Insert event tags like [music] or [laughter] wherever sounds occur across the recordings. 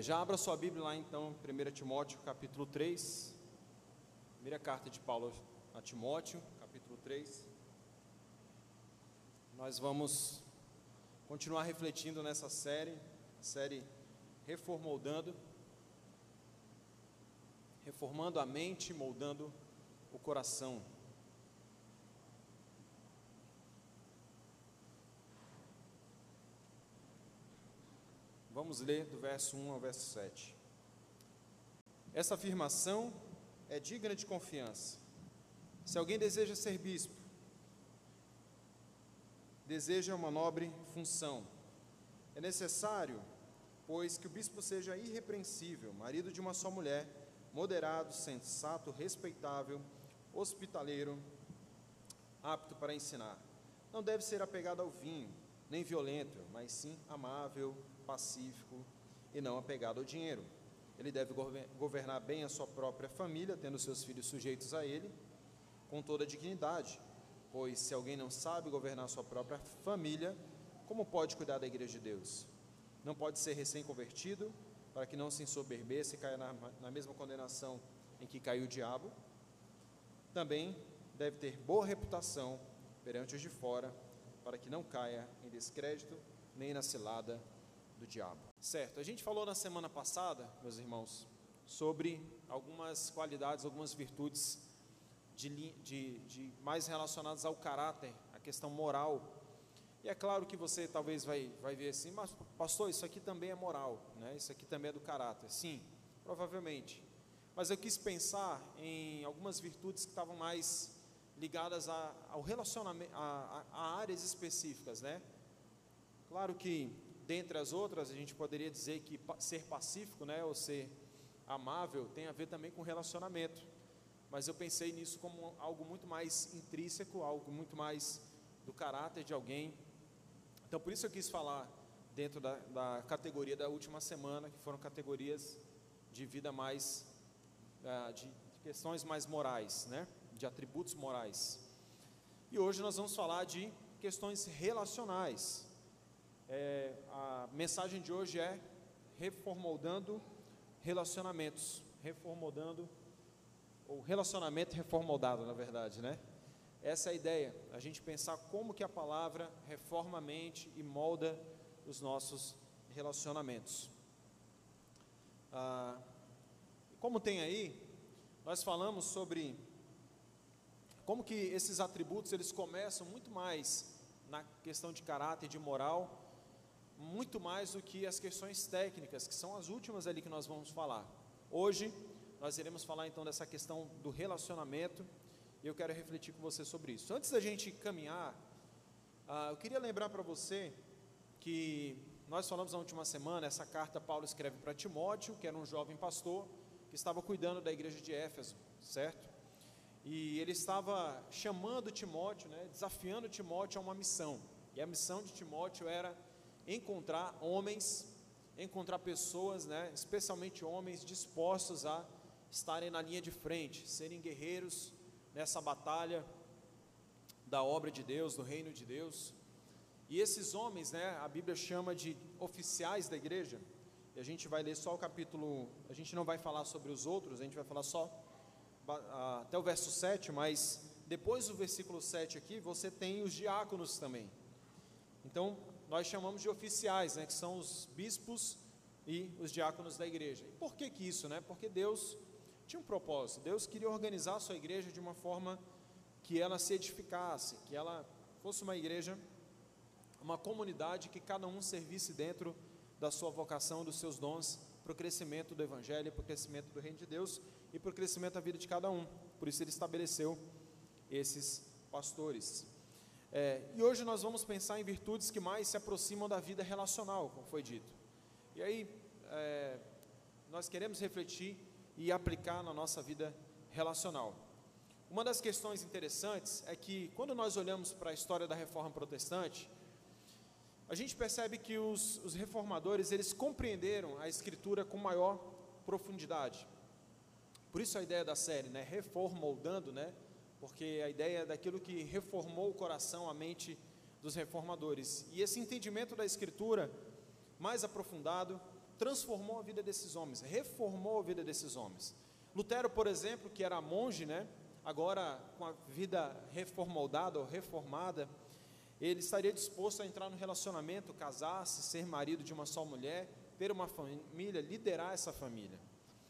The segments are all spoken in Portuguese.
É, já abra sua Bíblia lá então, 1 Timóteo capítulo 3. Primeira carta de Paulo a Timóteo, capítulo 3. Nós vamos continuar refletindo nessa série, série Reformoldando, reformando a mente, moldando o coração. Vamos ler do verso 1 ao verso 7. Essa afirmação é digna de confiança. Se alguém deseja ser bispo, deseja uma nobre função, é necessário, pois, que o bispo seja irrepreensível, marido de uma só mulher, moderado, sensato, respeitável, hospitaleiro, apto para ensinar. Não deve ser apegado ao vinho, nem violento, mas sim amável, pacífico e não apegado ao dinheiro. Ele deve governar bem a sua própria família, tendo seus filhos sujeitos a ele, com toda a dignidade, pois se alguém não sabe governar sua própria família, como pode cuidar da igreja de Deus? Não pode ser recém-convertido, para que não se ensoberbeça e caia na, na mesma condenação em que caiu o diabo. Também deve ter boa reputação perante os de fora, para que não caia em descrédito nem na cilada do diabo. Certo, a gente falou na semana passada, meus irmãos, sobre algumas qualidades, algumas virtudes de, de, de mais relacionadas ao caráter, a questão moral. E é claro que você talvez vai, vai ver assim, mas pastor, isso aqui também é moral, né? isso aqui também é do caráter. Sim, provavelmente. Mas eu quis pensar em algumas virtudes que estavam mais ligadas a, ao relacionamento, a, a, a áreas específicas, né? Claro que dentre as outras, a gente poderia dizer que ser pacífico, né, ou ser amável, tem a ver também com relacionamento. Mas eu pensei nisso como algo muito mais intrínseco, algo muito mais do caráter de alguém. Então, por isso eu quis falar dentro da, da categoria da última semana, que foram categorias de vida mais, uh, de, de questões mais morais, né, de atributos morais. E hoje nós vamos falar de questões relacionais. É, a mensagem de hoje é reformoldando relacionamentos, reformoldando ou relacionamento reformoldado, na verdade, né? Essa é a ideia, a gente pensar como que a palavra reforma a mente e molda os nossos relacionamentos. Ah, como tem aí, nós falamos sobre como que esses atributos eles começam muito mais na questão de caráter, de moral, muito mais do que as questões técnicas, que são as últimas ali que nós vamos falar. Hoje, nós iremos falar então dessa questão do relacionamento, e eu quero refletir com você sobre isso. Antes da gente caminhar, uh, eu queria lembrar para você que nós falamos na última semana, essa carta Paulo escreve para Timóteo, que era um jovem pastor, que estava cuidando da igreja de Éfeso, certo? E ele estava chamando Timóteo, né, desafiando Timóteo a uma missão. E a missão de Timóteo era encontrar homens, encontrar pessoas, né, especialmente homens dispostos a estarem na linha de frente, serem guerreiros nessa batalha da obra de Deus, do reino de Deus. E esses homens, né, a Bíblia chama de oficiais da igreja. E a gente vai ler só o capítulo, a gente não vai falar sobre os outros, a gente vai falar só até o verso 7, mas depois do versículo 7 aqui, você tem os diáconos também. Então, nós chamamos de oficiais, né, que são os bispos e os diáconos da igreja. E por que, que isso? Né? Porque Deus tinha um propósito, Deus queria organizar a sua igreja de uma forma que ela se edificasse, que ela fosse uma igreja, uma comunidade que cada um servisse dentro da sua vocação, dos seus dons, para o crescimento do Evangelho, para o crescimento do Reino de Deus e para o crescimento da vida de cada um. Por isso ele estabeleceu esses pastores. É, e hoje nós vamos pensar em virtudes que mais se aproximam da vida relacional, como foi dito. E aí, é, nós queremos refletir e aplicar na nossa vida relacional. Uma das questões interessantes é que, quando nós olhamos para a história da reforma protestante, a gente percebe que os, os reformadores eles compreenderam a escritura com maior profundidade. Por isso a ideia da série, né, reformoldando, né, porque a ideia é daquilo que reformou o coração, a mente dos reformadores. E esse entendimento da Escritura mais aprofundado transformou a vida desses homens, reformou a vida desses homens. Lutero, por exemplo, que era monge, né? Agora com a vida reformoldada ou reformada, ele estaria disposto a entrar no relacionamento, casar-se, ser marido de uma só mulher, ter uma família, liderar essa família.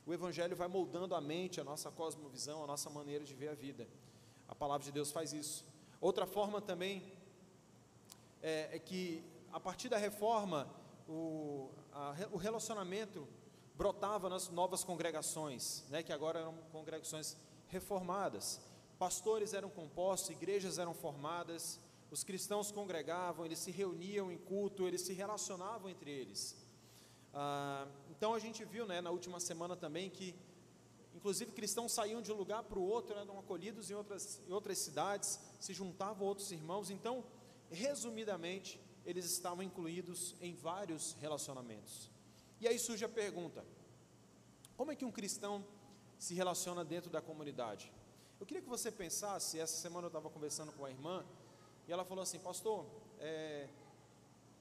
O Evangelho vai moldando a mente, a nossa cosmovisão, a nossa maneira de ver a vida. A palavra de Deus faz isso. Outra forma também é, é que, a partir da reforma, o, a, o relacionamento brotava nas novas congregações, né, que agora eram congregações reformadas. Pastores eram compostos, igrejas eram formadas, os cristãos congregavam, eles se reuniam em culto, eles se relacionavam entre eles. Ah, então a gente viu né, na última semana também que, inclusive, cristãos saíam de um lugar para o outro, eram acolhidos em outras, em outras cidades, se juntavam a outros irmãos. Então, resumidamente, eles estavam incluídos em vários relacionamentos. E aí surge a pergunta: como é que um cristão se relaciona dentro da comunidade? Eu queria que você pensasse, essa semana eu estava conversando com a irmã, e ela falou assim, pastor, é,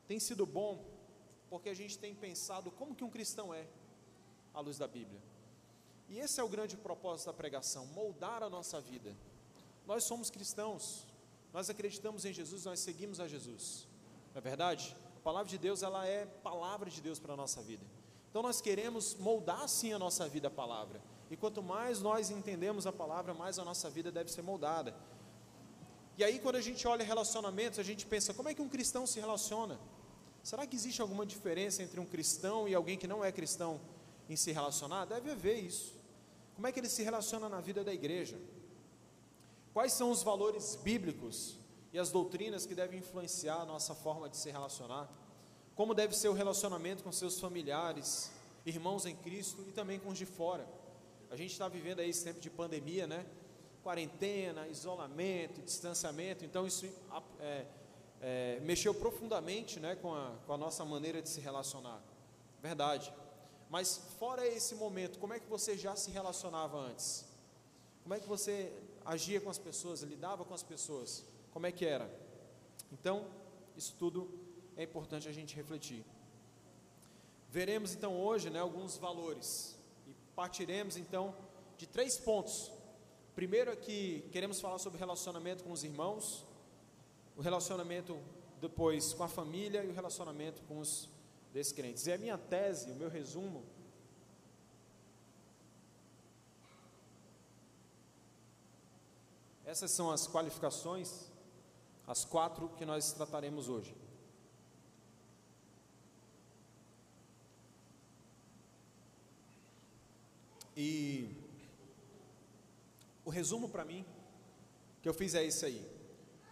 tem sido bom, porque a gente tem pensado como que um cristão é, à luz da Bíblia. E esse é o grande propósito da pregação, moldar a nossa vida. Nós somos cristãos, nós acreditamos em Jesus, nós seguimos a Jesus. Não é verdade? A palavra de Deus, ela é palavra de Deus para a nossa vida. Então nós queremos moldar sim a nossa vida a palavra. E quanto mais nós entendemos a palavra, mais a nossa vida deve ser moldada. E aí quando a gente olha relacionamentos, a gente pensa, como é que um cristão se relaciona? Será que existe alguma diferença entre um cristão e alguém que não é cristão em se relacionar? Deve haver isso. Como é que ele se relaciona na vida da igreja? Quais são os valores bíblicos e as doutrinas que devem influenciar a nossa forma de se relacionar? como deve ser o relacionamento com seus familiares, irmãos em Cristo e também com os de fora. A gente está vivendo aí esse tempo de pandemia, né? Quarentena, isolamento, distanciamento, então isso é, é, mexeu profundamente né, com, a, com a nossa maneira de se relacionar. Verdade. Mas fora esse momento, como é que você já se relacionava antes? Como é que você agia com as pessoas, lidava com as pessoas? Como é que era? Então, isso tudo é importante a gente refletir. Veremos então hoje né, alguns valores e partiremos então de três pontos. Primeiro é que queremos falar sobre relacionamento com os irmãos, o relacionamento depois com a família e o relacionamento com os descrentes. E a minha tese, o meu resumo, essas são as qualificações, as quatro que nós trataremos hoje. E o resumo para mim que eu fiz é isso aí.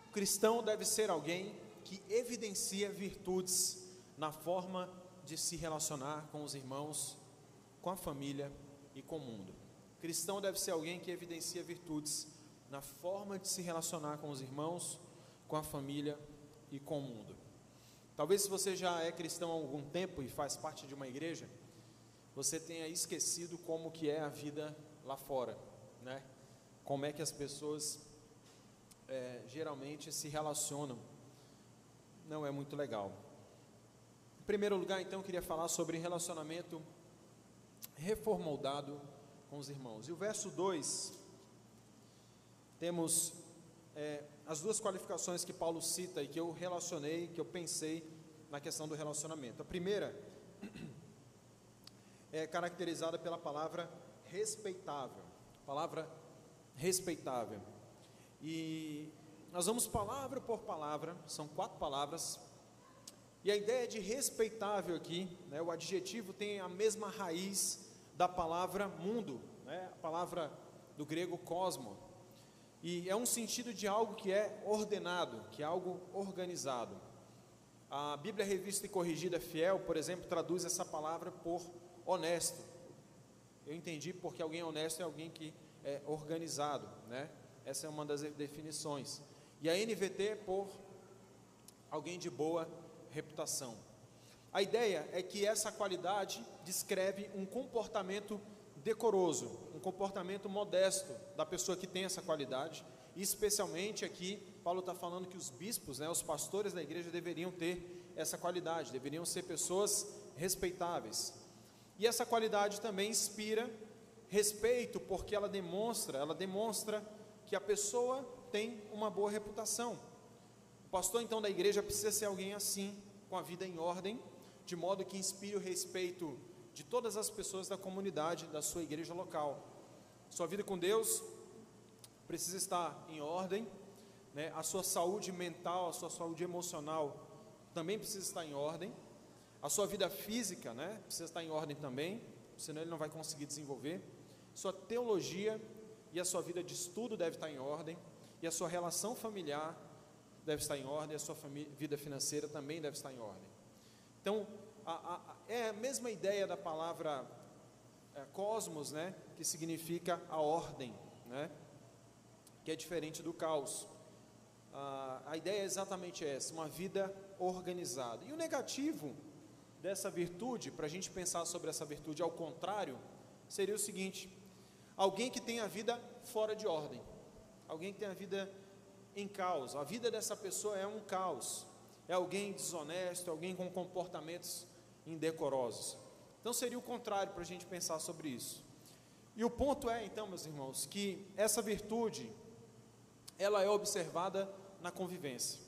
O cristão deve ser alguém que evidencia virtudes na forma de se relacionar com os irmãos, com a família e com o mundo. Cristão deve ser alguém que evidencia virtudes na forma de se relacionar com os irmãos, com a família e com o mundo. Talvez se você já é cristão há algum tempo e faz parte de uma igreja, você tenha esquecido como que é a vida lá fora, né? Como é que as pessoas é, geralmente se relacionam. Não é muito legal. Primeiro lugar, então, queria falar sobre relacionamento reformoldado com os irmãos. E o verso 2, temos é, as duas qualificações que Paulo cita e que eu relacionei, que eu pensei na questão do relacionamento. A primeira [clears throat] é caracterizada pela palavra respeitável. Palavra respeitável. E nós vamos palavra por palavra, são quatro palavras. E a ideia de respeitável aqui, né, o adjetivo tem a mesma raiz da palavra mundo, né, a palavra do grego cosmo. E é um sentido de algo que é ordenado, que é algo organizado. A Bíblia Revista e Corrigida Fiel, por exemplo, traduz essa palavra por honesto. Eu entendi porque alguém honesto é alguém que é organizado, né? Essa é uma das definições. E a NVT é por alguém de boa reputação. A ideia é que essa qualidade descreve um comportamento decoroso, um comportamento modesto da pessoa que tem essa qualidade. E especialmente aqui, Paulo está falando que os bispos, né, os pastores da igreja deveriam ter essa qualidade, deveriam ser pessoas respeitáveis. E essa qualidade também inspira respeito, porque ela demonstra, ela demonstra que a pessoa tem uma boa reputação. Pastor então da igreja precisa ser alguém assim, com a vida em ordem, de modo que inspire o respeito de todas as pessoas da comunidade da sua igreja local. Sua vida com Deus precisa estar em ordem, né? a sua saúde mental, a sua saúde emocional também precisa estar em ordem, a sua vida física né? precisa estar em ordem também, senão ele não vai conseguir desenvolver. Sua teologia e a sua vida de estudo deve estar em ordem, e a sua relação familiar deve estar em ordem, a sua vida financeira também deve estar em ordem. Então, a, a, é a mesma ideia da palavra é, cosmos, né, que significa a ordem, né, que é diferente do caos. A ideia é exatamente essa, uma vida organizada. E o negativo dessa virtude, para a gente pensar sobre essa virtude ao contrário, seria o seguinte: alguém que tem a vida fora de ordem, alguém que tem a vida em caos. A vida dessa pessoa é um caos. É alguém desonesto, alguém com comportamentos indecorosos. Então seria o contrário para a gente pensar sobre isso. E o ponto é, então, meus irmãos, que essa virtude ela é observada na convivência.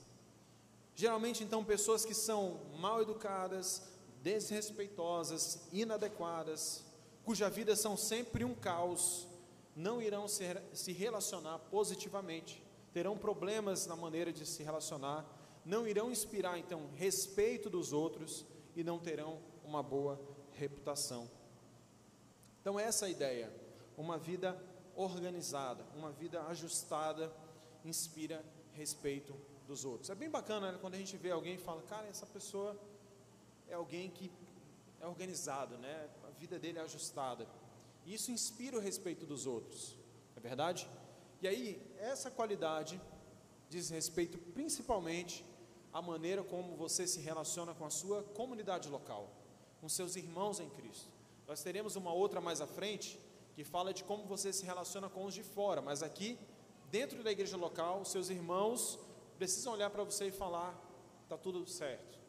Geralmente, então, pessoas que são mal educadas, desrespeitosas, inadequadas, cuja vida são sempre um caos, não irão se relacionar positivamente terão problemas na maneira de se relacionar, não irão inspirar então respeito dos outros e não terão uma boa reputação. Então essa é a ideia, uma vida organizada, uma vida ajustada inspira respeito dos outros. É bem bacana né, quando a gente vê alguém e fala, cara, essa pessoa é alguém que é organizado, né? A vida dele é ajustada. Isso inspira o respeito dos outros. É verdade? E aí, essa qualidade diz respeito principalmente à maneira como você se relaciona com a sua comunidade local, com seus irmãos em Cristo. Nós teremos uma outra mais à frente que fala de como você se relaciona com os de fora, mas aqui, dentro da igreja local, seus irmãos precisam olhar para você e falar: está tudo certo.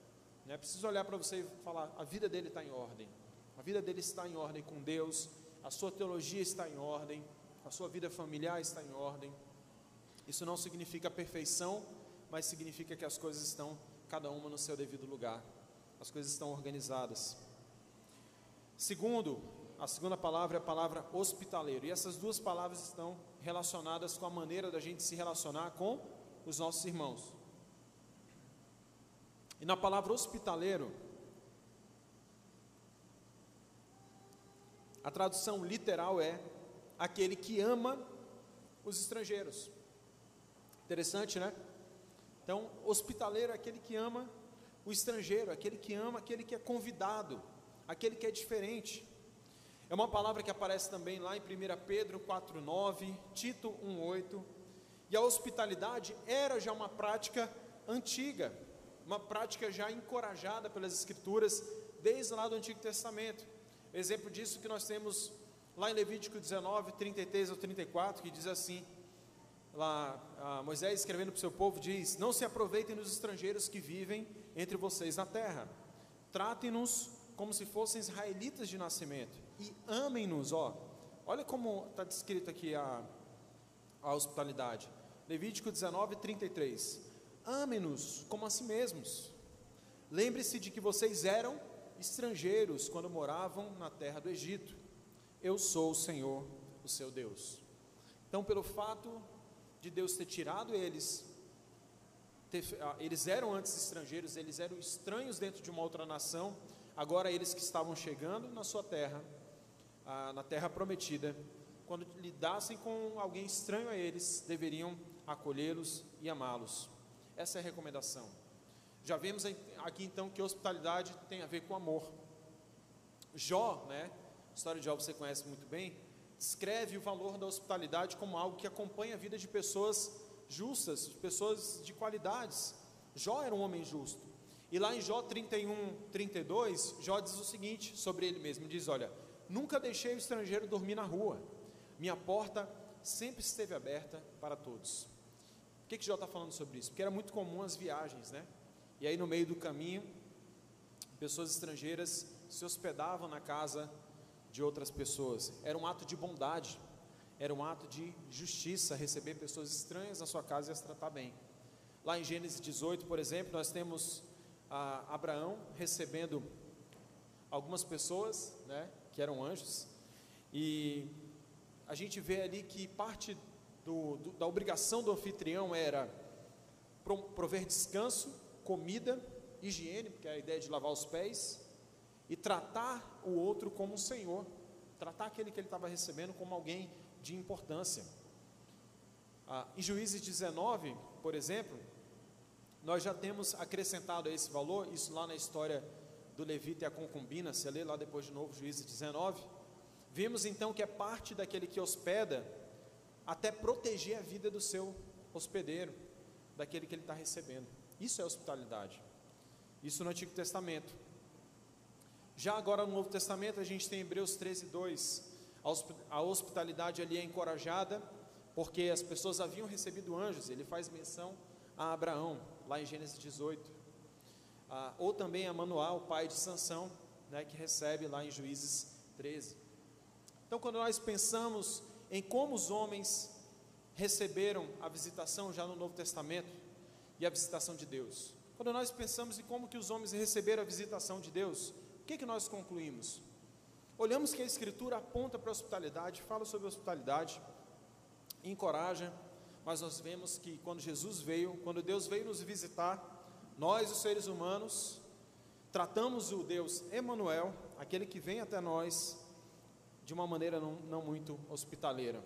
Né? Precisa olhar para você e falar: a vida dele está em ordem, a vida dele está em ordem com Deus, a sua teologia está em ordem a sua vida familiar está em ordem. Isso não significa perfeição, mas significa que as coisas estão cada uma no seu devido lugar. As coisas estão organizadas. Segundo, a segunda palavra é a palavra hospitaleiro. E essas duas palavras estão relacionadas com a maneira da gente se relacionar com os nossos irmãos. E na palavra hospitaleiro, a tradução literal é aquele que ama os estrangeiros. Interessante, né? Então, hospitaleiro é aquele que ama o estrangeiro, aquele que ama aquele que é convidado, aquele que é diferente. É uma palavra que aparece também lá em 1 Pedro 4,9, Tito 1,8. E a hospitalidade era já uma prática antiga, uma prática já encorajada pelas Escrituras desde lá do Antigo Testamento. Exemplo disso que nós temos lá em Levítico 19, 33 ao 34, que diz assim: lá Moisés escrevendo para o seu povo diz: Não se aproveitem dos estrangeiros que vivem entre vocês na terra, tratem-nos como se fossem israelitas de nascimento e amem-nos, ó. Olha como está descrito aqui a, a hospitalidade. Levítico 19, 33. Amem-nos como a si mesmos. Lembre-se de que vocês eram estrangeiros quando moravam na terra do Egito eu sou o Senhor, o seu Deus. Então, pelo fato de Deus ter tirado eles, ter, ah, eles eram antes estrangeiros, eles eram estranhos dentro de uma outra nação, agora eles que estavam chegando na sua terra, ah, na terra prometida, quando lidassem com alguém estranho a eles, deveriam acolhê-los e amá-los. Essa é a recomendação. Já vemos aqui então que hospitalidade tem a ver com amor. Jó, né, história de Jó você conhece muito bem, descreve o valor da hospitalidade como algo que acompanha a vida de pessoas justas, de pessoas de qualidades. Jó era um homem justo. E lá em Jó 31, 32, Jó diz o seguinte sobre ele mesmo: diz, Olha, nunca deixei o estrangeiro dormir na rua, minha porta sempre esteve aberta para todos. Por que, que Jó está falando sobre isso? Porque era muito comum as viagens, né? E aí no meio do caminho, pessoas estrangeiras se hospedavam na casa de outras pessoas. Era um ato de bondade, era um ato de justiça receber pessoas estranhas na sua casa e as tratar bem. Lá em Gênesis 18, por exemplo, nós temos Abraão recebendo algumas pessoas, né, que eram anjos, e a gente vê ali que parte do, do, da obrigação do anfitrião era prover descanso, comida, higiene, porque é a ideia de lavar os pés, e tratar o outro como um senhor, tratar aquele que ele estava recebendo como alguém de importância. Ah, em Juízes 19, por exemplo, nós já temos acrescentado esse valor, isso lá na história do Levita e a concubina, se lê lá depois de novo, Juízes 19, vimos então que é parte daquele que hospeda até proteger a vida do seu hospedeiro, daquele que ele está recebendo. Isso é hospitalidade. Isso no Antigo Testamento. Já agora no Novo Testamento a gente tem Hebreus 13, 2. A hospitalidade ali é encorajada, porque as pessoas haviam recebido anjos. Ele faz menção a Abraão, lá em Gênesis 18. Ah, ou também a Manuel, pai de Sansão, né, que recebe lá em Juízes 13. Então, quando nós pensamos em como os homens receberam a visitação já no Novo Testamento e a visitação de Deus, quando nós pensamos em como que os homens receberam a visitação de Deus, que, que nós concluímos? Olhamos que a Escritura aponta para a hospitalidade, fala sobre hospitalidade, encoraja, mas nós vemos que quando Jesus veio, quando Deus veio nos visitar, nós, os seres humanos, tratamos o Deus Emanuel, aquele que vem até nós, de uma maneira não, não muito hospitaleira.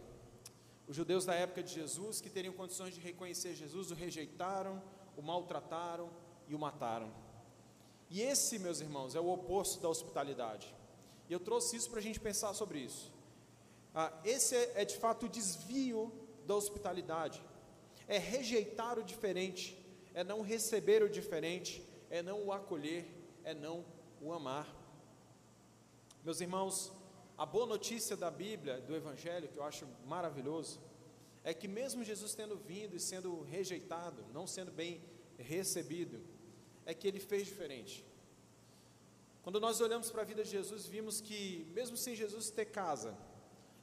Os judeus da época de Jesus, que teriam condições de reconhecer Jesus, o rejeitaram, o maltrataram e o mataram. E esse, meus irmãos, é o oposto da hospitalidade. E eu trouxe isso para a gente pensar sobre isso. Ah, esse é, é de fato o desvio da hospitalidade. É rejeitar o diferente, é não receber o diferente, é não o acolher, é não o amar. Meus irmãos, a boa notícia da Bíblia, do Evangelho, que eu acho maravilhoso, é que mesmo Jesus tendo vindo e sendo rejeitado, não sendo bem recebido, é que ele fez diferente. Quando nós olhamos para a vida de Jesus, vimos que, mesmo sem Jesus ter casa,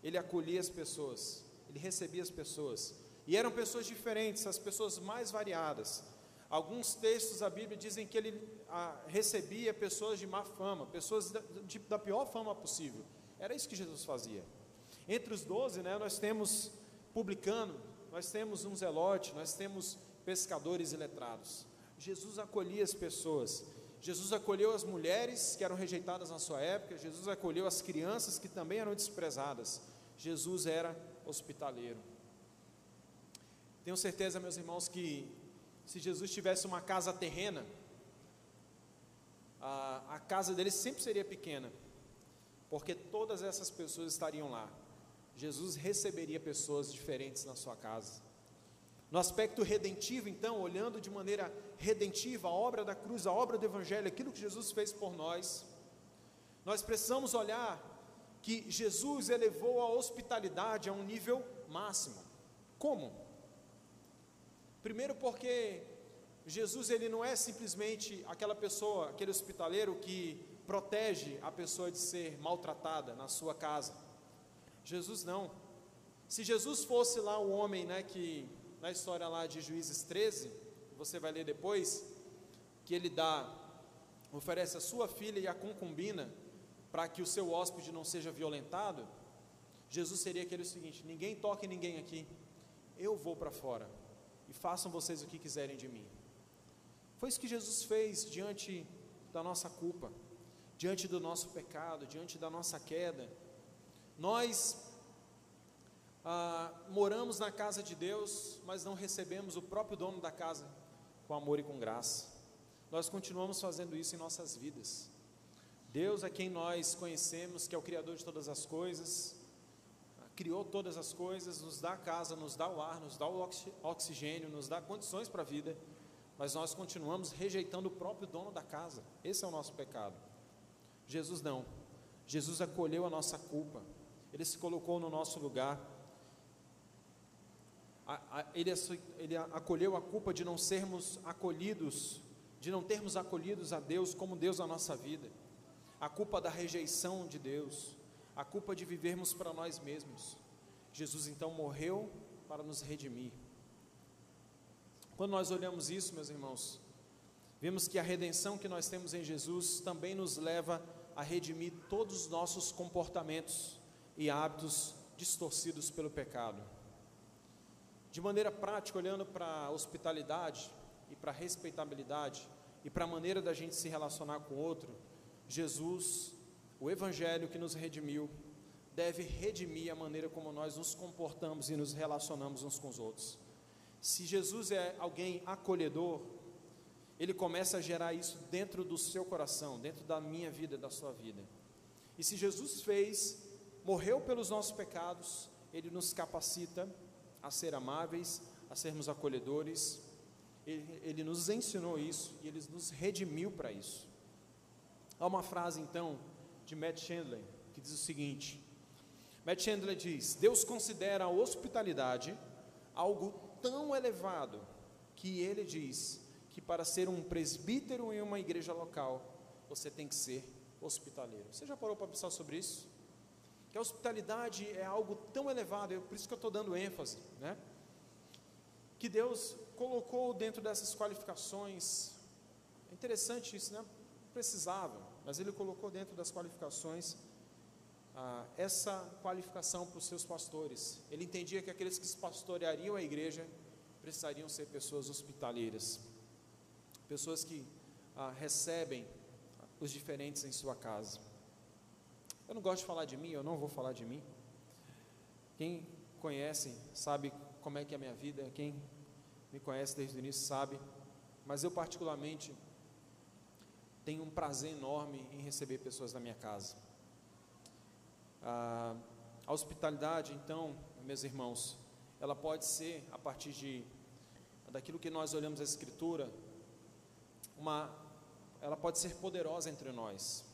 ele acolhia as pessoas, ele recebia as pessoas, e eram pessoas diferentes, as pessoas mais variadas. Alguns textos da Bíblia dizem que ele ah, recebia pessoas de má fama, pessoas da, de, da pior fama possível. Era isso que Jesus fazia. Entre os doze, né, nós temos publicano, nós temos um zelote, nós temos pescadores e letrados. Jesus acolhia as pessoas. Jesus acolheu as mulheres que eram rejeitadas na sua época, Jesus acolheu as crianças que também eram desprezadas. Jesus era hospitaleiro. Tenho certeza, meus irmãos, que se Jesus tivesse uma casa terrena, a, a casa dele sempre seria pequena, porque todas essas pessoas estariam lá. Jesus receberia pessoas diferentes na sua casa. No aspecto redentivo, então, olhando de maneira redentiva a obra da cruz, a obra do Evangelho, aquilo que Jesus fez por nós, nós precisamos olhar que Jesus elevou a hospitalidade a um nível máximo. Como? Primeiro, porque Jesus ele não é simplesmente aquela pessoa, aquele hospitaleiro que protege a pessoa de ser maltratada na sua casa. Jesus não. Se Jesus fosse lá o homem, né, que na história lá de Juízes 13, você vai ler depois, que ele dá, oferece a sua filha e a concubina para que o seu hóspede não seja violentado, Jesus seria aquele seguinte: ninguém toque ninguém aqui, eu vou para fora e façam vocês o que quiserem de mim. Foi isso que Jesus fez diante da nossa culpa, diante do nosso pecado, diante da nossa queda. Nós ah, moramos na casa de Deus, mas não recebemos o próprio dono da casa com amor e com graça. Nós continuamos fazendo isso em nossas vidas. Deus é quem nós conhecemos, que é o Criador de todas as coisas, criou todas as coisas, nos dá casa, nos dá o ar, nos dá o oxigênio, nos dá condições para a vida, mas nós continuamos rejeitando o próprio dono da casa. Esse é o nosso pecado. Jesus não. Jesus acolheu a nossa culpa, ele se colocou no nosso lugar ele, ele acolheu a culpa de não sermos acolhidos, de não termos acolhidos a Deus como Deus na nossa vida. a culpa da rejeição de Deus, a culpa de vivermos para nós mesmos. Jesus então morreu para nos redimir. Quando nós olhamos isso, meus irmãos, vemos que a redenção que nós temos em Jesus também nos leva a redimir todos os nossos comportamentos e hábitos distorcidos pelo pecado. De maneira prática, olhando para a hospitalidade e para a respeitabilidade e para a maneira da gente se relacionar com o outro, Jesus, o Evangelho que nos redimiu, deve redimir a maneira como nós nos comportamos e nos relacionamos uns com os outros. Se Jesus é alguém acolhedor, ele começa a gerar isso dentro do seu coração, dentro da minha vida, da sua vida. E se Jesus fez, morreu pelos nossos pecados, ele nos capacita a ser amáveis, a sermos acolhedores. Ele, ele nos ensinou isso e ele nos redimiu para isso. Há uma frase então de Matt Chandler que diz o seguinte: Matt Chandler diz: Deus considera a hospitalidade algo tão elevado que ele diz que para ser um presbítero em uma igreja local, você tem que ser hospitaleiro. Você já parou para pensar sobre isso? Que a hospitalidade é algo tão elevado, por isso que eu estou dando ênfase, né? Que Deus colocou dentro dessas qualificações. É interessante isso, né? Precisava, mas Ele colocou dentro das qualificações ah, essa qualificação para os seus pastores. Ele entendia que aqueles que pastoreariam a igreja precisariam ser pessoas hospitaleiras, pessoas que ah, recebem os diferentes em sua casa. Eu não gosto de falar de mim, eu não vou falar de mim. Quem conhece sabe como é que é a minha vida, quem me conhece desde o início sabe, mas eu particularmente tenho um prazer enorme em receber pessoas na minha casa. A hospitalidade, então, meus irmãos, ela pode ser, a partir de daquilo que nós olhamos a Escritura, uma, ela pode ser poderosa entre nós.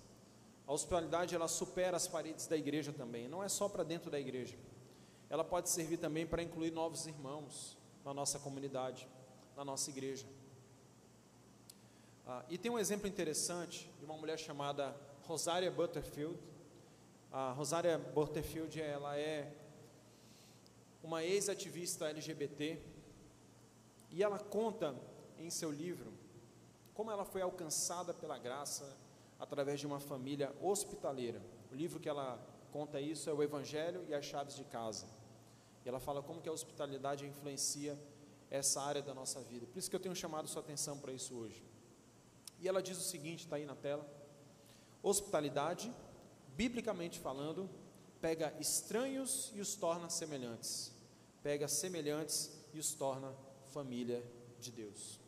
A hospitalidade ela supera as paredes da igreja também, não é só para dentro da igreja. Ela pode servir também para incluir novos irmãos na nossa comunidade, na nossa igreja. Ah, e tem um exemplo interessante de uma mulher chamada Rosária Butterfield, a Rosária Butterfield, ela é uma ex-ativista LGBT e ela conta em seu livro como ela foi alcançada pela graça através de uma família hospitaleira. O livro que ela conta isso é o Evangelho e as Chaves de Casa. E ela fala como que a hospitalidade influencia essa área da nossa vida. Por isso que eu tenho chamado sua atenção para isso hoje. E ela diz o seguinte, está aí na tela: hospitalidade biblicamente falando, pega estranhos e os torna semelhantes, pega semelhantes e os torna família de Deus.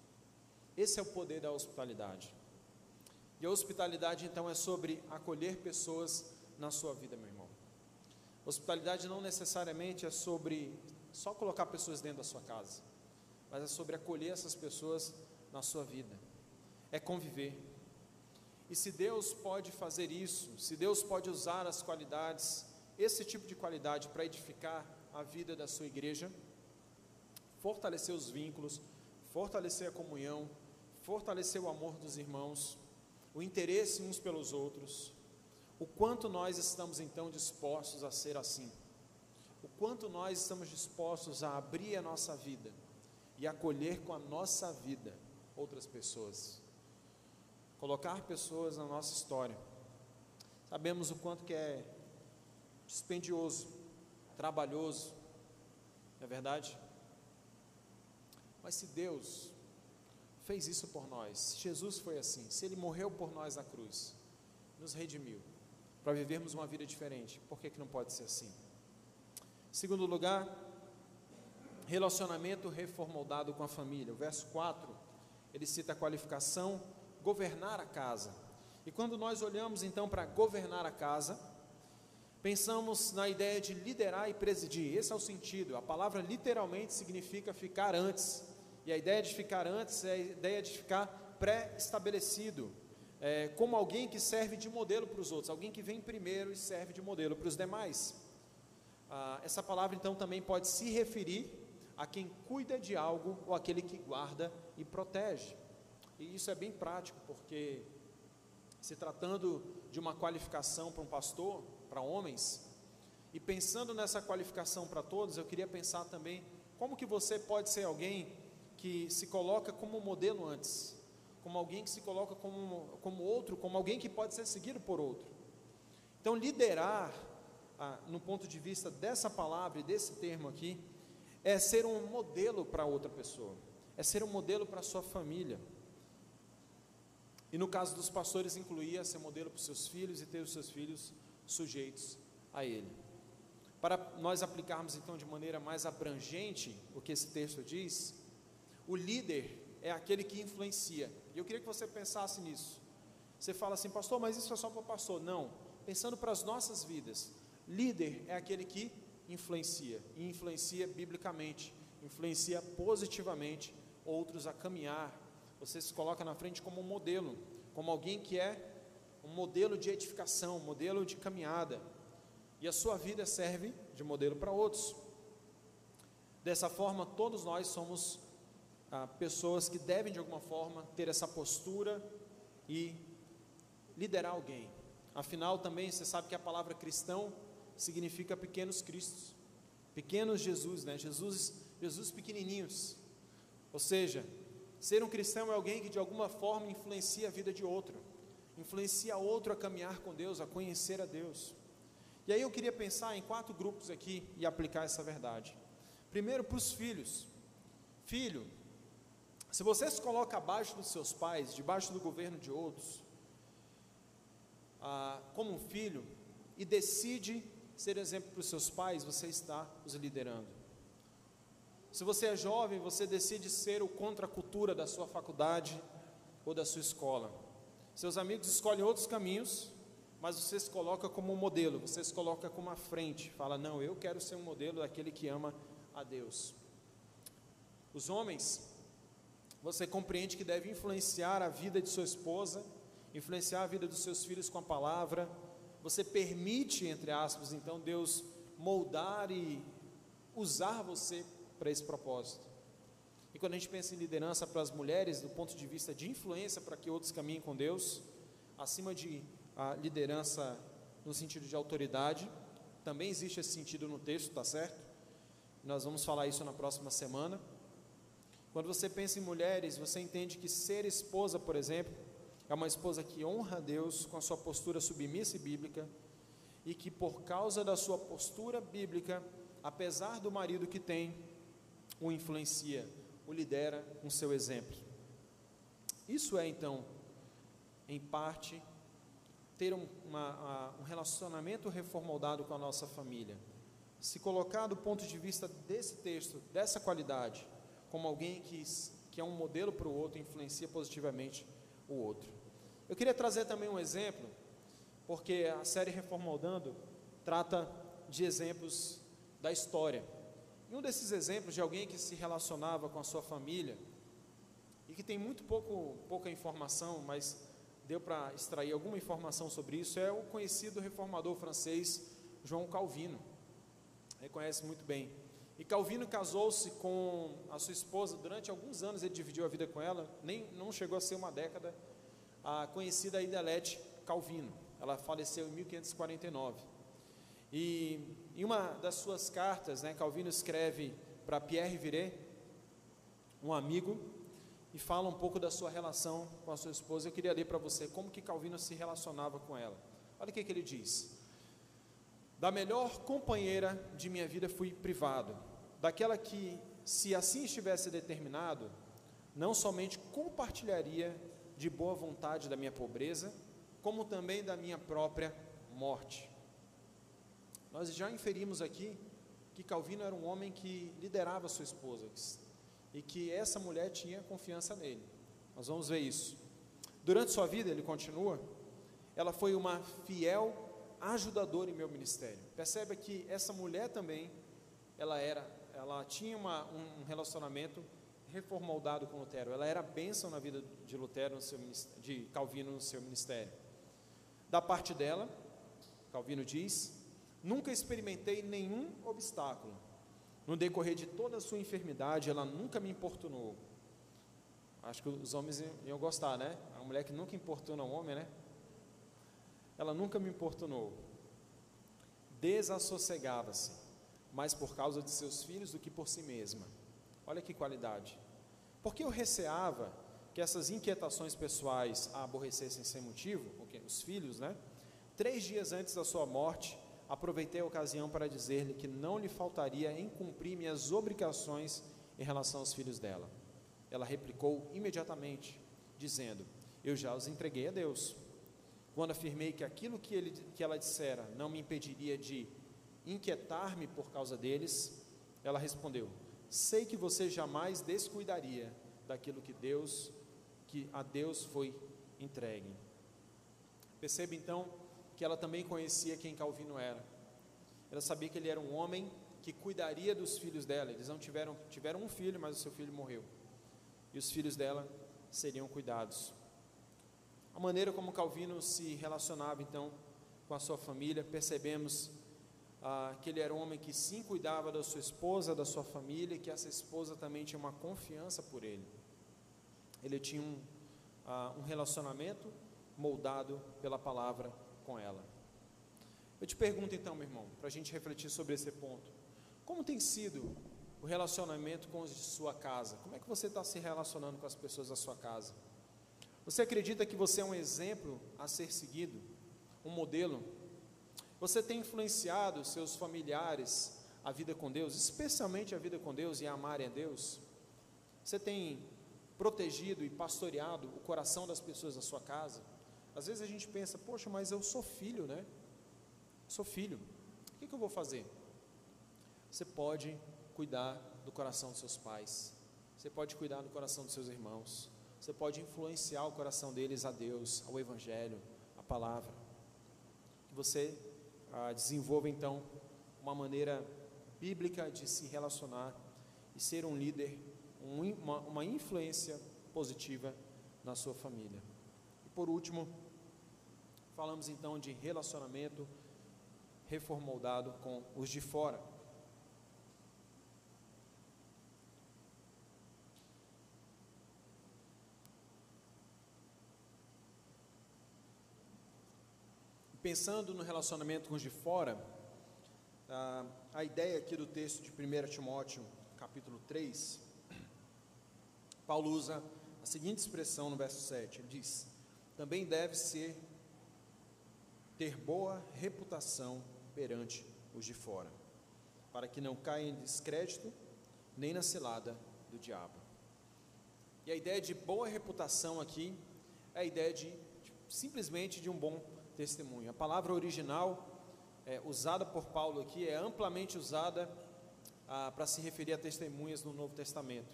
Esse é o poder da hospitalidade. E a hospitalidade então é sobre acolher pessoas na sua vida, meu irmão. Hospitalidade não necessariamente é sobre só colocar pessoas dentro da sua casa, mas é sobre acolher essas pessoas na sua vida. É conviver, e se Deus pode fazer isso, se Deus pode usar as qualidades, esse tipo de qualidade para edificar a vida da sua igreja, fortalecer os vínculos, fortalecer a comunhão, fortalecer o amor dos irmãos, o interesse uns pelos outros, o quanto nós estamos então dispostos a ser assim, o quanto nós estamos dispostos a abrir a nossa vida e acolher com a nossa vida outras pessoas colocar pessoas na nossa história. Sabemos o quanto que é dispendioso, trabalhoso, não é verdade? Mas se Deus fez isso por nós, Jesus foi assim, se Ele morreu por nós na cruz, nos redimiu, para vivermos uma vida diferente, por que, que não pode ser assim? Segundo lugar, relacionamento reformulado com a família. O verso 4, ele cita a qualificação governar a casa. E quando nós olhamos então para governar a casa, pensamos na ideia de liderar e presidir. Esse é o sentido. A palavra literalmente significa ficar antes. E a ideia de ficar antes é a ideia de ficar pré-estabelecido, é, como alguém que serve de modelo para os outros, alguém que vem primeiro e serve de modelo para os demais. Ah, essa palavra então também pode se referir a quem cuida de algo ou aquele que guarda e protege. E isso é bem prático, porque se tratando de uma qualificação para um pastor, para homens, e pensando nessa qualificação para todos, eu queria pensar também como que você pode ser alguém que se coloca como modelo antes, como alguém que se coloca como, como outro, como alguém que pode ser seguido por outro. Então, liderar, ah, no ponto de vista dessa palavra e desse termo aqui, é ser um modelo para outra pessoa, é ser um modelo para a sua família. E no caso dos pastores, incluía ser modelo para os seus filhos e ter os seus filhos sujeitos a ele. Para nós aplicarmos então de maneira mais abrangente o que esse texto diz, o líder é aquele que influencia. E eu queria que você pensasse nisso. Você fala assim, pastor, mas isso é só para o pastor. Não. Pensando para as nossas vidas, líder é aquele que influencia, e influencia biblicamente, influencia positivamente outros a caminhar. Você se coloca na frente como um modelo, como alguém que é um modelo de edificação, um modelo de caminhada. E a sua vida serve de modelo para outros. Dessa forma, todos nós somos ah, pessoas que devem de alguma forma ter essa postura e liderar alguém. Afinal, também você sabe que a palavra cristão significa pequenos cristos, pequenos Jesus, né? Jesus, Jesus pequenininhos. Ou seja, ser um cristão é alguém que de alguma forma influencia a vida de outro, influencia outro a caminhar com Deus, a conhecer a Deus. E aí eu queria pensar em quatro grupos aqui e aplicar essa verdade. Primeiro, para os filhos. Filho, se você se coloca abaixo dos seus pais, debaixo do governo de outros, ah, como um filho, e decide ser exemplo para os seus pais, você está os liderando. Se você é jovem, você decide ser o contra a cultura da sua faculdade ou da sua escola. Seus amigos escolhem outros caminhos, mas você se coloca como um modelo, você se coloca como a frente, fala: Não, eu quero ser um modelo daquele que ama a Deus. Os homens, você compreende que deve influenciar a vida de sua esposa, influenciar a vida dos seus filhos com a palavra. Você permite, entre aspas, então, Deus moldar e usar você para esse propósito. E quando a gente pensa em liderança para as mulheres, do ponto de vista de influência para que outros caminhem com Deus, acima de a liderança no sentido de autoridade. Também existe esse sentido no texto, tá certo? Nós vamos falar isso na próxima semana. Quando você pensa em mulheres, você entende que ser esposa, por exemplo, é uma esposa que honra a Deus com a sua postura submissa e bíblica, e que por causa da sua postura bíblica, apesar do marido que tem, o influencia, o lidera com seu exemplo. Isso é então, em parte, ter um, uma, um relacionamento reformoldado com a nossa família. Se colocar do ponto de vista desse texto, dessa qualidade, como alguém que, que é um modelo para o outro, influencia positivamente o outro. Eu queria trazer também um exemplo, porque a série Reformoldando trata de exemplos da história. E um desses exemplos de alguém que se relacionava com a sua família e que tem muito pouco, pouca informação, mas deu para extrair alguma informação sobre isso é o conhecido reformador francês João Calvino. Reconhece muito bem. E Calvino casou-se com a sua esposa durante alguns anos, ele dividiu a vida com ela, nem não chegou a ser uma década, a conhecida Idelete Calvino. Ela faleceu em 1549. E em uma das suas cartas, né, Calvino escreve para Pierre Viret, um amigo, e fala um pouco da sua relação com a sua esposa. Eu queria ler para você como que Calvino se relacionava com ela. Olha o que, que ele diz. Da melhor companheira de minha vida fui privado, daquela que, se assim estivesse determinado, não somente compartilharia de boa vontade da minha pobreza, como também da minha própria morte. Nós já inferimos aqui que Calvino era um homem que liderava sua esposa, e que essa mulher tinha confiança nele. Nós vamos ver isso. Durante sua vida, ele continua, ela foi uma fiel ajudadora em meu ministério. Percebe que essa mulher também, ela era, ela tinha uma, um relacionamento reformoldado com Lutero. Ela era bênção na vida de Lutero, no seu, de Calvino no seu ministério. Da parte dela, Calvino diz: nunca experimentei nenhum obstáculo no decorrer de toda a sua enfermidade, ela nunca me importunou. Acho que os homens iam gostar, né? A mulher que nunca importuna um homem, né? ela nunca me importunou. Desassossegava-se, mais por causa de seus filhos do que por si mesma. Olha que qualidade. Porque eu receava que essas inquietações pessoais a aborrecessem sem motivo, porque os filhos, né? Três dias antes da sua morte, aproveitei a ocasião para dizer-lhe que não lhe faltaria em cumprir minhas obrigações em relação aos filhos dela. Ela replicou imediatamente, dizendo: Eu já os entreguei a Deus. Quando afirmei que aquilo que, ele, que ela dissera não me impediria de inquietar-me por causa deles, ela respondeu: Sei que você jamais descuidaria daquilo que Deus, que a Deus foi entregue. Perceba então que ela também conhecia quem Calvino era. Ela sabia que ele era um homem que cuidaria dos filhos dela. Eles não tiveram, tiveram um filho, mas o seu filho morreu. E os filhos dela seriam cuidados. A maneira como Calvino se relacionava então com a sua família, percebemos ah, que ele era um homem que sim cuidava da sua esposa, da sua família, e que essa esposa também tinha uma confiança por ele. Ele tinha um, ah, um relacionamento moldado pela palavra com ela. Eu te pergunto então, meu irmão, para a gente refletir sobre esse ponto: como tem sido o relacionamento com os de sua casa? Como é que você está se relacionando com as pessoas da sua casa? Você acredita que você é um exemplo a ser seguido, um modelo? Você tem influenciado seus familiares a vida com Deus, especialmente a vida com Deus e a amarem a Deus? Você tem protegido e pastoreado o coração das pessoas da sua casa? Às vezes a gente pensa, poxa, mas eu sou filho, né? Sou filho. O que, que eu vou fazer? Você pode cuidar do coração dos seus pais. Você pode cuidar do coração dos seus irmãos. Você pode influenciar o coração deles a Deus, ao Evangelho, à palavra. Que você ah, desenvolva então uma maneira bíblica de se relacionar e ser um líder, um, uma, uma influência positiva na sua família. E por último, falamos então de relacionamento reformoldado com os de fora. Pensando no relacionamento com os de fora, a, a ideia aqui do texto de 1 Timóteo, capítulo 3, Paulo usa a seguinte expressão no verso 7, ele diz: também deve ser ter boa reputação perante os de fora, para que não caia em descrédito nem na cilada do diabo. E a ideia de boa reputação aqui é a ideia de, de simplesmente de um bom testemunho. A palavra original é, usada por Paulo aqui é amplamente usada ah, para se referir a testemunhas no Novo Testamento.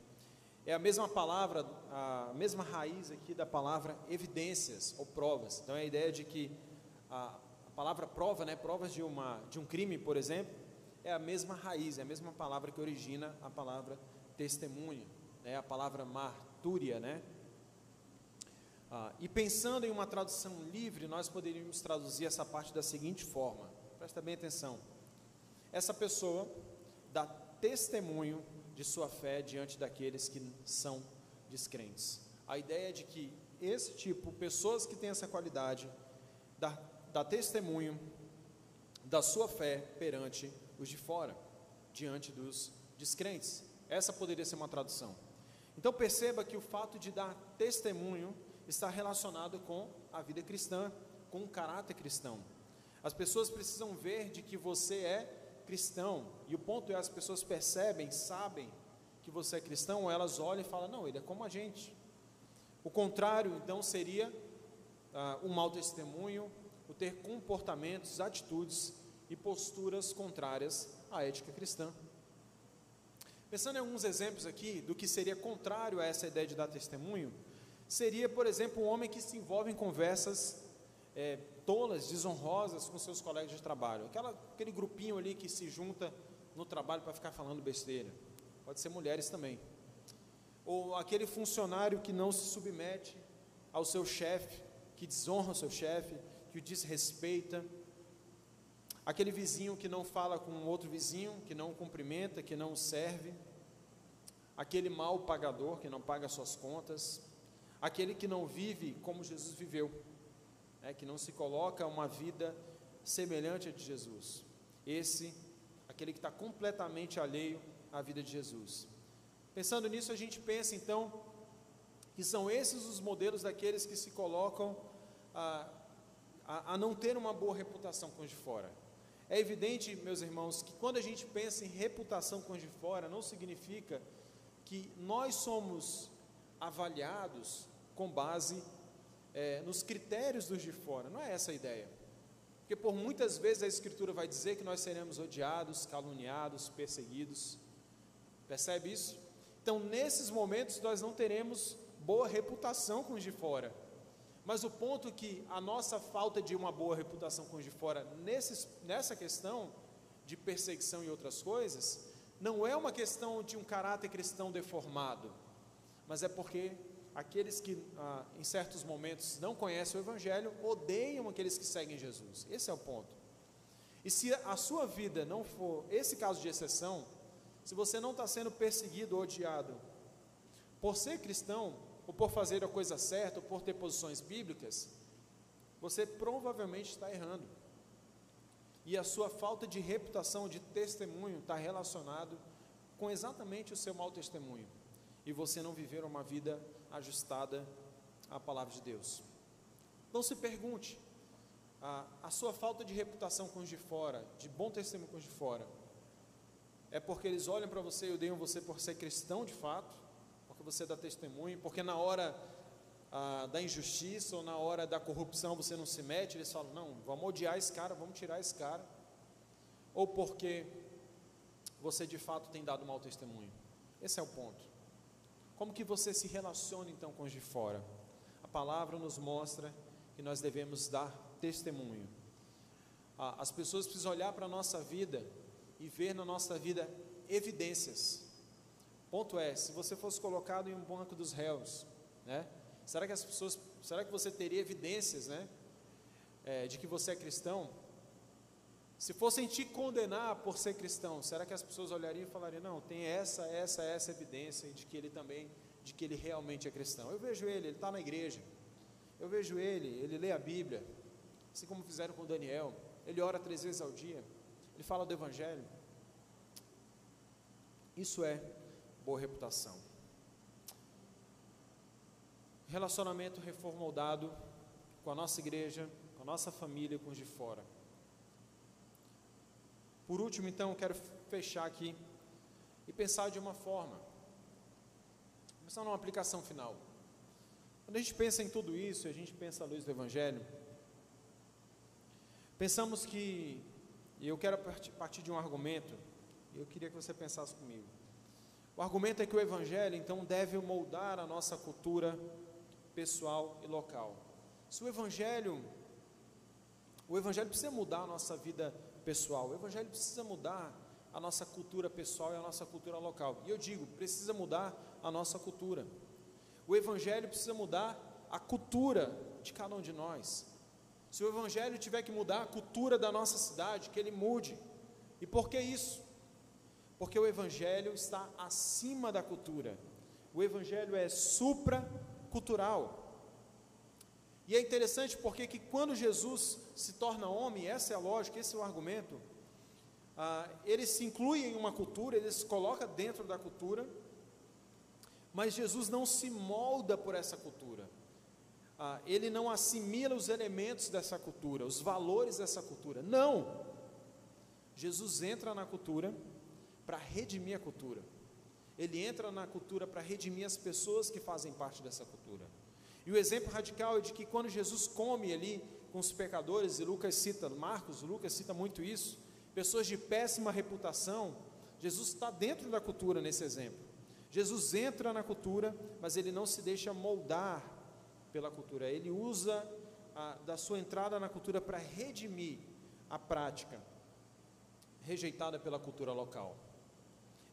É a mesma palavra, a mesma raiz aqui da palavra evidências ou provas. Então é a ideia de que a, a palavra prova, né, provas de, uma, de um crime, por exemplo, é a mesma raiz, é a mesma palavra que origina a palavra testemunha, né, a palavra martúria, né, ah, e pensando em uma tradução livre, nós poderíamos traduzir essa parte da seguinte forma: presta bem atenção. Essa pessoa dá testemunho de sua fé diante daqueles que são descrentes. A ideia é de que esse tipo, pessoas que têm essa qualidade, dá, dá testemunho da sua fé perante os de fora, diante dos descrentes. Essa poderia ser uma tradução. Então perceba que o fato de dar testemunho está relacionado com a vida cristã, com o caráter cristão. As pessoas precisam ver de que você é cristão, e o ponto é: as pessoas percebem, sabem que você é cristão, ou elas olham e falam, não, ele é como a gente. O contrário, então, seria ah, um mau testemunho, o ter comportamentos, atitudes e posturas contrárias à ética cristã. Pensando em alguns exemplos aqui do que seria contrário a essa ideia de dar testemunho, seria, por exemplo, um homem que se envolve em conversas é, tolas, desonrosas com seus colegas de trabalho. Aquela, aquele grupinho ali que se junta no trabalho para ficar falando besteira. Pode ser mulheres também. Ou aquele funcionário que não se submete ao seu chefe, que desonra o seu chefe, que o desrespeita. Aquele vizinho que não fala com outro vizinho, que não cumprimenta, que não serve. Aquele mal pagador que não paga suas contas aquele que não vive como Jesus viveu. né, que não se coloca uma vida semelhante a de Jesus. Esse, aquele que está completamente alheio à vida de Jesus. Pensando nisso, a gente pensa então que são esses os modelos daqueles que se colocam a, a, a não ter uma boa reputação com os de fora. É evidente, meus irmãos, que quando a gente pensa em reputação com os de fora, não significa que nós somos avaliados com base é, nos critérios dos de fora. Não é essa a ideia. Porque por muitas vezes a Escritura vai dizer que nós seremos odiados, caluniados, perseguidos. Percebe isso? Então, nesses momentos, nós não teremos boa reputação com os de fora. Mas o ponto é que a nossa falta de uma boa reputação com os de fora, nesses, nessa questão de perseguição e outras coisas, não é uma questão de um caráter cristão deformado, mas é porque aqueles que ah, em certos momentos não conhecem o Evangelho odeiam aqueles que seguem Jesus. Esse é o ponto. E se a sua vida não for esse caso de exceção, se você não está sendo perseguido ou odiado por ser cristão, ou por fazer a coisa certa, ou por ter posições bíblicas, você provavelmente está errando. E a sua falta de reputação, de testemunho, está relacionado com exatamente o seu mau testemunho. E você não viver uma vida ajustada à palavra de Deus. Então se pergunte, a, a sua falta de reputação com os de fora, de bom testemunho com os de fora, é porque eles olham para você e odeiam você por ser cristão de fato, porque você dá testemunho, porque na hora da injustiça ou na hora da corrupção você não se mete, eles falam: não, vamos odiar esse cara, vamos tirar esse cara, ou porque você de fato tem dado mau testemunho. Esse é o ponto. Como que você se relaciona então com os de fora? A palavra nos mostra que nós devemos dar testemunho. As pessoas precisam olhar para a nossa vida e ver na nossa vida evidências. Ponto é, se você fosse colocado em um banco dos réus, né? Será que as pessoas, será que você teria evidências, né? É, de que você é cristão? Se fossem te condenar por ser cristão, será que as pessoas olhariam e falariam, não, tem essa, essa, essa evidência de que ele também, de que ele realmente é cristão? Eu vejo ele, ele está na igreja. Eu vejo ele, ele lê a Bíblia, assim como fizeram com Daniel. Ele ora três vezes ao dia ele fala do Evangelho. Isso é boa reputação. Relacionamento reformoldado com a nossa igreja, com a nossa família, com os de fora. Por último, então, eu quero fechar aqui e pensar de uma forma, pensar numa aplicação final. Quando a gente pensa em tudo isso, a gente pensa à luz do Evangelho, pensamos que e eu quero partir de um argumento, e eu queria que você pensasse comigo. O argumento é que o Evangelho, então, deve moldar a nossa cultura pessoal e local. Se o Evangelho, o Evangelho precisa mudar a nossa vida pessoal, o Evangelho precisa mudar a nossa cultura pessoal e a nossa cultura local. E eu digo, precisa mudar a nossa cultura. O Evangelho precisa mudar a cultura de cada um de nós. Se o Evangelho tiver que mudar a cultura da nossa cidade, que ele mude. E por que isso? Porque o Evangelho está acima da cultura. O Evangelho é supracultural. E é interessante porque que quando Jesus se torna homem, essa é a lógica, esse é o argumento, ah, ele se inclui em uma cultura, ele se coloca dentro da cultura, mas Jesus não se molda por essa cultura ah, ele não assimila os elementos dessa cultura, os valores dessa cultura. Não! Jesus entra na cultura para redimir a cultura. Ele entra na cultura para redimir as pessoas que fazem parte dessa cultura. E o exemplo radical é de que quando Jesus come ali com os pecadores, e Lucas cita, Marcos, Lucas cita muito isso, pessoas de péssima reputação, Jesus está dentro da cultura nesse exemplo. Jesus entra na cultura, mas ele não se deixa moldar pela cultura, ele usa a, da sua entrada na cultura para redimir a prática rejeitada pela cultura local.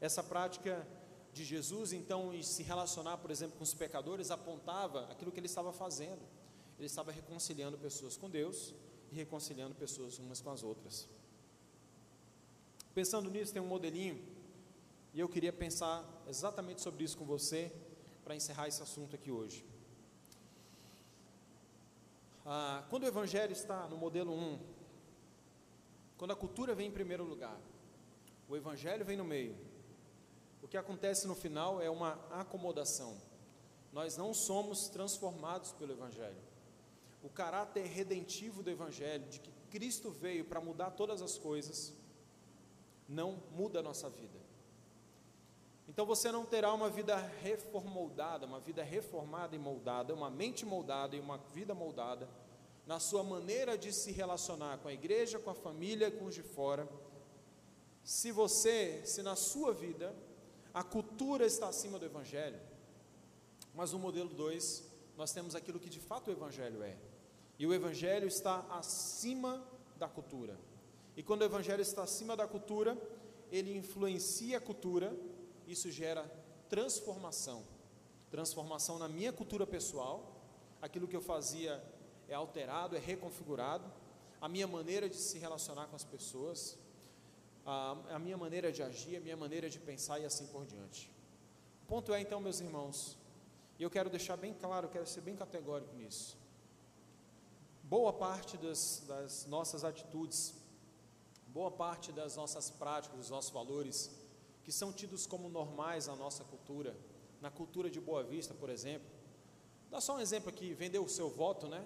Essa prática de Jesus, então, em se relacionar, por exemplo, com os pecadores, apontava aquilo que ele estava fazendo. Ele estava reconciliando pessoas com Deus e reconciliando pessoas umas com as outras. Pensando nisso, tem um modelinho, e eu queria pensar exatamente sobre isso com você, para encerrar esse assunto aqui hoje. Ah, quando o Evangelho está no modelo 1, quando a cultura vem em primeiro lugar, o Evangelho vem no meio, o que acontece no final é uma acomodação. Nós não somos transformados pelo Evangelho. O caráter redentivo do Evangelho, de que Cristo veio para mudar todas as coisas, não muda a nossa vida. Então você não terá uma vida reformoldada, uma vida reformada e moldada, uma mente moldada e uma vida moldada na sua maneira de se relacionar com a igreja, com a família, com os de fora. Se você, se na sua vida a cultura está acima do evangelho, mas no modelo 2 nós temos aquilo que de fato o evangelho é. E o evangelho está acima da cultura. E quando o evangelho está acima da cultura, ele influencia a cultura, isso gera transformação. Transformação na minha cultura pessoal, aquilo que eu fazia é alterado, é reconfigurado, a minha maneira de se relacionar com as pessoas, a, a minha maneira de agir, a minha maneira de pensar e assim por diante. O ponto é então, meus irmãos, e eu quero deixar bem claro, quero ser bem categórico nisso. Boa parte das, das nossas atitudes, boa parte das nossas práticas, dos nossos valores, que são tidos como normais na nossa cultura, na cultura de Boa Vista, por exemplo. Dá só um exemplo aqui, vender o seu voto, né?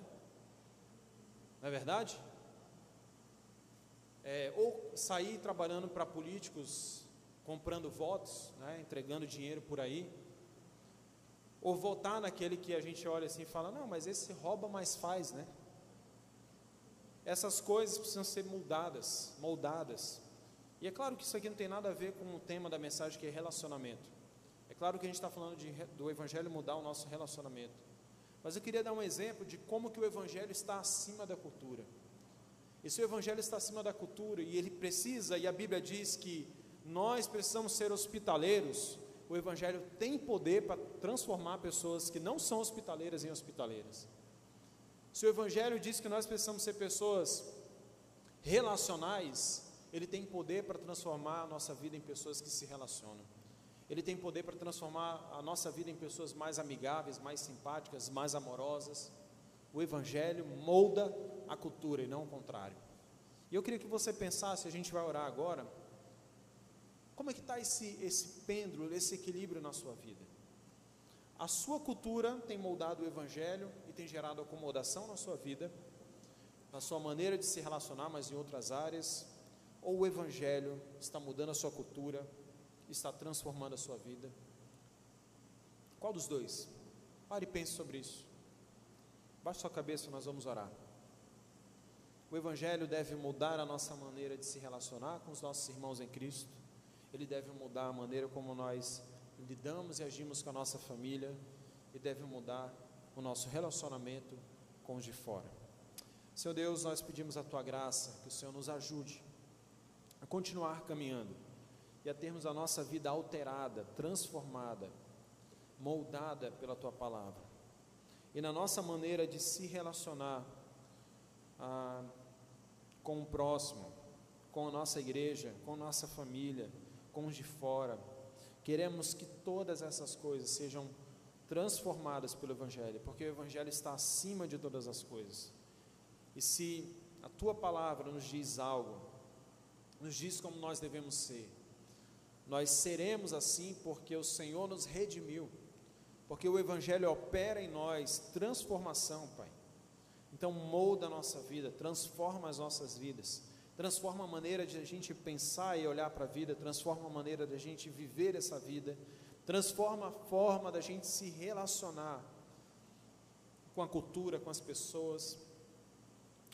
Não é verdade? É, ou sair trabalhando para políticos, comprando votos, né, entregando dinheiro por aí. Ou votar naquele que a gente olha assim e fala: não, mas esse rouba, mas faz, né? Essas coisas precisam ser moldadas, moldadas. E é claro que isso aqui não tem nada a ver com o tema da mensagem que é relacionamento. É claro que a gente está falando de, do Evangelho mudar o nosso relacionamento. Mas eu queria dar um exemplo de como que o Evangelho está acima da cultura. E se o Evangelho está acima da cultura e ele precisa, e a Bíblia diz que nós precisamos ser hospitaleiros, o Evangelho tem poder para transformar pessoas que não são hospitaleiras em hospitaleiras. Se o Evangelho diz que nós precisamos ser pessoas relacionais, ele tem poder para transformar a nossa vida em pessoas que se relacionam. Ele tem poder para transformar a nossa vida em pessoas mais amigáveis, mais simpáticas, mais amorosas. O Evangelho molda a cultura e não o contrário. E eu queria que você pensasse, a gente vai orar agora, como é que está esse, esse pêndulo, esse equilíbrio na sua vida? A sua cultura tem moldado o Evangelho e tem gerado acomodação na sua vida, na sua maneira de se relacionar, mas em outras áreas, ou o Evangelho está mudando a sua cultura está transformando a sua vida? Qual dos dois? Pare e pense sobre isso. Baixe sua cabeça, nós vamos orar. O Evangelho deve mudar a nossa maneira de se relacionar com os nossos irmãos em Cristo. Ele deve mudar a maneira como nós lidamos e agimos com a nossa família. E deve mudar o nosso relacionamento com os de fora. Senhor Deus, nós pedimos a tua graça, que o Senhor nos ajude a continuar caminhando e a termos a nossa vida alterada, transformada, moldada pela tua palavra. E na nossa maneira de se relacionar ah, com o próximo, com a nossa igreja, com a nossa família, com os de fora, queremos que todas essas coisas sejam transformadas pelo Evangelho, porque o Evangelho está acima de todas as coisas. E se a tua palavra nos diz algo, nos diz como nós devemos ser, nós seremos assim porque o Senhor nos redimiu, porque o Evangelho opera em nós transformação, Pai. Então, molda a nossa vida, transforma as nossas vidas, transforma a maneira de a gente pensar e olhar para a vida, transforma a maneira de a gente viver essa vida, transforma a forma da gente se relacionar com a cultura, com as pessoas.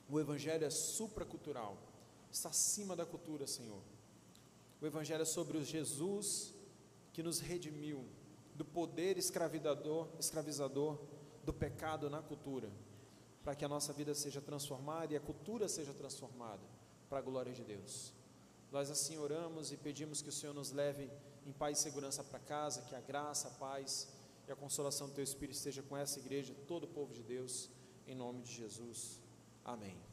O Evangelho é supracultural, está acima da cultura, Senhor. O Evangelho é sobre o Jesus que nos redimiu do poder escravizador, escravizador do pecado na cultura, para que a nossa vida seja transformada e a cultura seja transformada para a glória de Deus. Nós assim oramos e pedimos que o Senhor nos leve em paz e segurança para casa, que a graça, a paz e a consolação do Teu Espírito esteja com essa igreja, todo o povo de Deus, em nome de Jesus. Amém.